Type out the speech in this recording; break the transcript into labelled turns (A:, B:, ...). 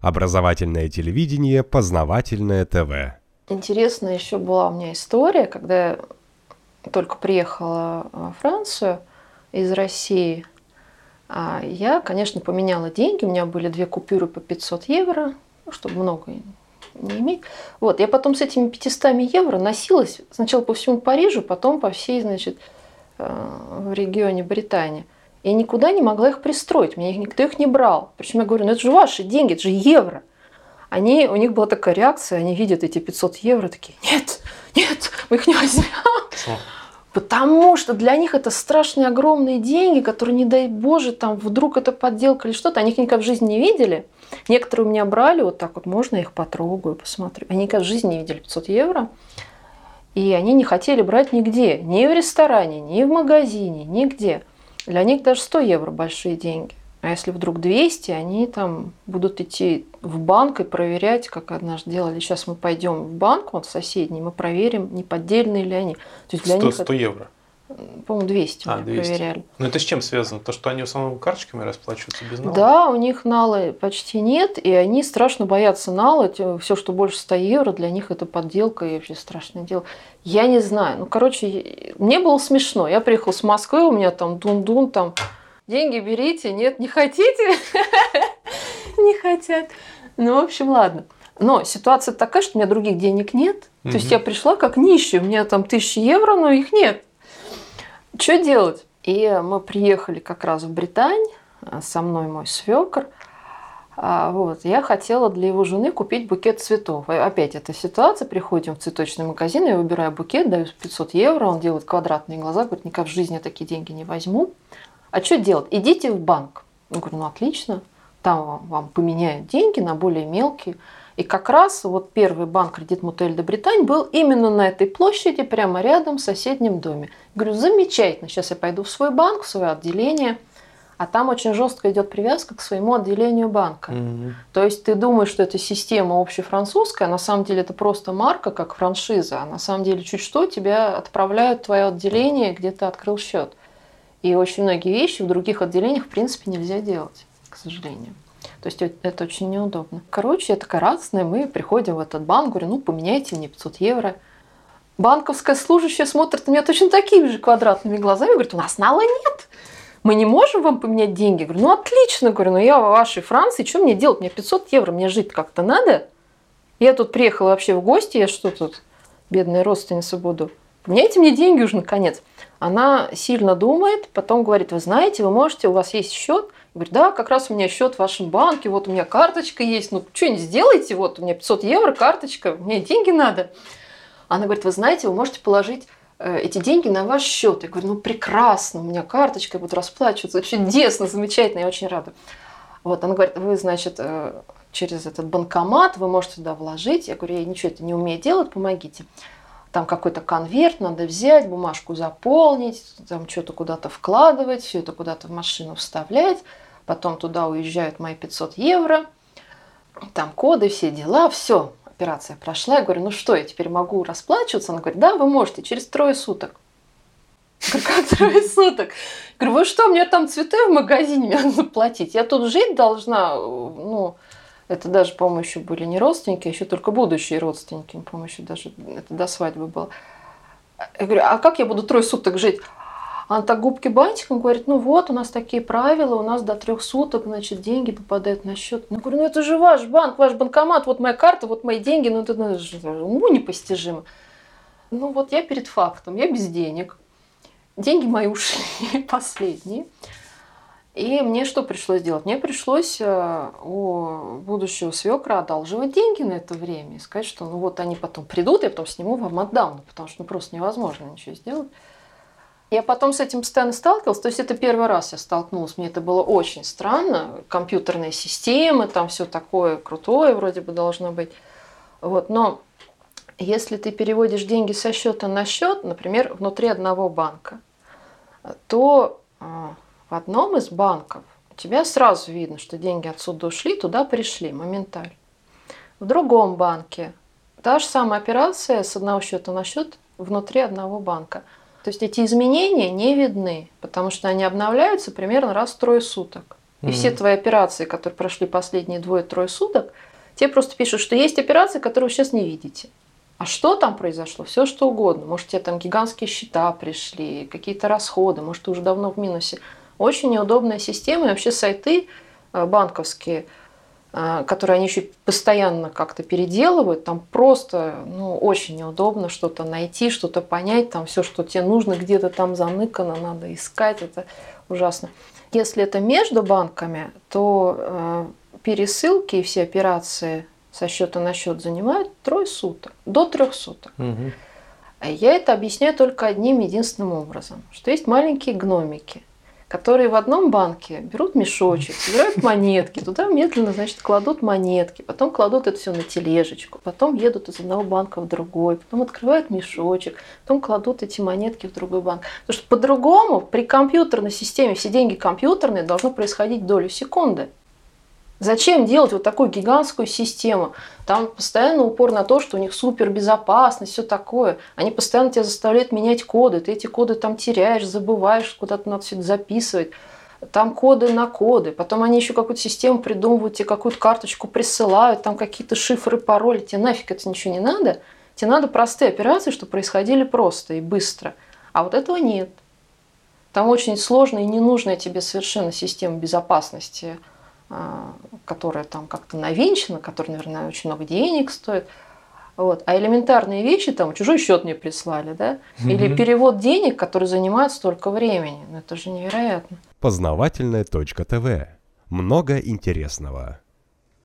A: Образовательное телевидение, познавательное ТВ.
B: Интересная еще была у меня история, когда я только приехала во Францию из России. А я, конечно, поменяла деньги. У меня были две купюры по 500 евро, ну, чтобы много не иметь. Вот, я потом с этими 500 евро носилась сначала по всему Парижу, потом по всей, значит, э, в регионе Британии. Я никуда не могла их пристроить, меня никто их не брал. Причем я говорю, ну это же ваши деньги, это же евро. Они, у них была такая реакция, они видят эти 500 евро, такие, нет, нет, мы их не возьмем. Потому что для них это страшные огромные деньги, которые, не дай боже, там вдруг это подделка или что-то, они их никогда в жизни не видели. Некоторые у меня брали вот так вот, можно я их потрогаю, посмотрю. Они никогда в жизни не видели 500 евро. И они не хотели брать нигде, ни в ресторане, ни в магазине, нигде. Для них даже 100 евро большие деньги. А если вдруг 200, они там будут идти в банк и проверять, как однажды делали. Сейчас мы пойдем в банк, вот в соседний, мы проверим, не поддельные ли они.
C: То есть для 100, них 100 это, евро?
B: По-моему, 200 а, 200. проверяли.
C: Ну это с чем связано? То, что они в основном карточками расплачиваются без нала?
B: Да, у них нала почти нет, и они страшно боятся нала. Все, что больше 100 евро, для них это подделка и вообще страшное дело. Я не знаю. Ну, короче, мне было смешно. Я приехала с Москвы, у меня там дун-дун, там деньги берите, нет, не хотите? Не хотят. Ну, в общем, ладно. Но ситуация такая, что у меня других денег нет. То есть я пришла как нищая, у меня там тысячи евро, но их нет. Что делать? И мы приехали как раз в Британь, со мной мой свекр. А, вот. Я хотела для его жены купить букет цветов. Опять эта ситуация. Приходим в цветочный магазин, я выбираю букет, даю 500 евро, он делает квадратные глаза, говорит, никак в жизни я такие деньги не возьму. А что делать? Идите в банк. Я говорю, ну отлично, там вам, вам поменяют деньги на более мелкие. И как раз вот первый банк кредит Мутель де Британь был именно на этой площади, прямо рядом в соседнем доме. Говорю, замечательно, сейчас я пойду в свой банк, в свое отделение – а там очень жестко идет привязка к своему отделению банка. Mm-hmm. То есть ты думаешь, что это система общефранцузская, а на самом деле это просто марка, как франшиза, а на самом деле чуть что тебя отправляют в твое отделение, где ты открыл счет. И очень многие вещи в других отделениях в принципе нельзя делать, к сожалению. То есть это очень неудобно. Короче, я такая радостная, мы приходим в этот банк, говорю, ну поменяйте мне 500 евро. Банковская служащая смотрит на меня точно такими же квадратными глазами, говорит, у нас нала нет мы не можем вам поменять деньги? Я говорю, ну отлично, говорю, но я в вашей Франции, что мне делать? Мне 500 евро, мне жить как-то надо. Я тут приехала вообще в гости, я что тут, бедная родственница буду. Поменяйте мне деньги уже наконец. Она сильно думает, потом говорит, вы знаете, вы можете, у вас есть счет. Я говорю, да, как раз у меня счет в вашем банке, вот у меня карточка есть, ну что-нибудь сделайте, вот у меня 500 евро, карточка, мне деньги надо. Она говорит, вы знаете, вы можете положить Э, эти деньги на ваш счет. Я говорю, ну прекрасно, у меня карточка, я буду расплачиваться, чудесно, замечательно, я очень рада. Вот, она говорит, вы, значит, э, через этот банкомат вы можете туда вложить. Я говорю, я ничего это не умею делать, помогите. Там какой-то конверт надо взять, бумажку заполнить, там что-то куда-то вкладывать, все это куда-то в машину вставлять. Потом туда уезжают мои 500 евро, там коды, все дела, все операция прошла. Я говорю, ну что, я теперь могу расплачиваться? Она говорит, да, вы можете, через трое суток. Я говорю, как трое суток? Я говорю, вы что, мне там цветы в магазине, мне надо заплатить. Я тут жить должна, ну, это даже, по-моему, еще были не родственники, а еще только будущие родственники. По-моему, еще даже это до свадьбы было. Я говорю, а как я буду трое суток жить? Она так губки бантиком говорит, ну вот, у нас такие правила, у нас до трех суток, значит, деньги попадают на счет. Ну, говорю, ну это же ваш банк, ваш банкомат, вот моя карта, вот мои деньги, ну это ну, уму непостижимо. Ну вот я перед фактом, я без денег. Деньги мои ушли, последние. И мне что пришлось делать? Мне пришлось э, у будущего свекра одалживать деньги на это время и сказать, что ну вот они потом придут, я потом сниму вам отдам, ну, потому что ну, просто невозможно ничего сделать. Я потом с этим постоянно сталкивалась, то есть это первый раз я столкнулась, мне это было очень странно, компьютерные системы, там все такое крутое вроде бы должно быть. Вот, но если ты переводишь деньги со счета на счет, например, внутри одного банка, то а, в одном из банков у тебя сразу видно, что деньги отсюда ушли, туда пришли моментально. В другом банке та же самая операция с одного счета на счет внутри одного банка – то есть эти изменения не видны, потому что они обновляются примерно раз в трое суток. И все твои операции, которые прошли последние двое-трое суток, тебе просто пишут, что есть операции, которые вы сейчас не видите. А что там произошло? Все что угодно. Может, тебе там гигантские счета пришли, какие-то расходы, может, ты уже давно в минусе. Очень неудобная система. И вообще сайты э, банковские, которые они еще постоянно как-то переделывают, там просто ну, очень неудобно что-то найти, что-то понять, там все, что тебе нужно, где-то там заныкано, надо искать, это ужасно. Если это между банками, то э, пересылки и все операции со счета на счет занимают трое суток, до трех суток. А Я это объясняю только одним единственным образом, что есть маленькие гномики, которые в одном банке берут мешочек, собирают монетки, туда медленно, значит, кладут монетки, потом кладут это все на тележечку, потом едут из одного банка в другой, потом открывают мешочек, потом кладут эти монетки в другой банк. Потому что по-другому при компьютерной системе все деньги компьютерные должно происходить долю секунды. Зачем делать вот такую гигантскую систему? Там постоянно упор на то, что у них супер безопасность, все такое. Они постоянно тебя заставляют менять коды. Ты эти коды там теряешь, забываешь, куда-то надо все это записывать. Там коды на коды. Потом они еще какую-то систему придумывают, тебе какую-то карточку присылают, там какие-то шифры, пароли. Тебе нафиг это ничего не надо. Тебе надо простые операции, чтобы происходили просто и быстро. А вот этого нет. Там очень сложная и ненужная тебе совершенно система безопасности которая там как-то навинчена, которая, наверное, очень много денег стоит. Вот. А элементарные вещи, там, чужой счет мне прислали, да? Или перевод денег, который занимает столько времени. Ну, это же невероятно.
A: Познавательная точка ТВ. Много интересного.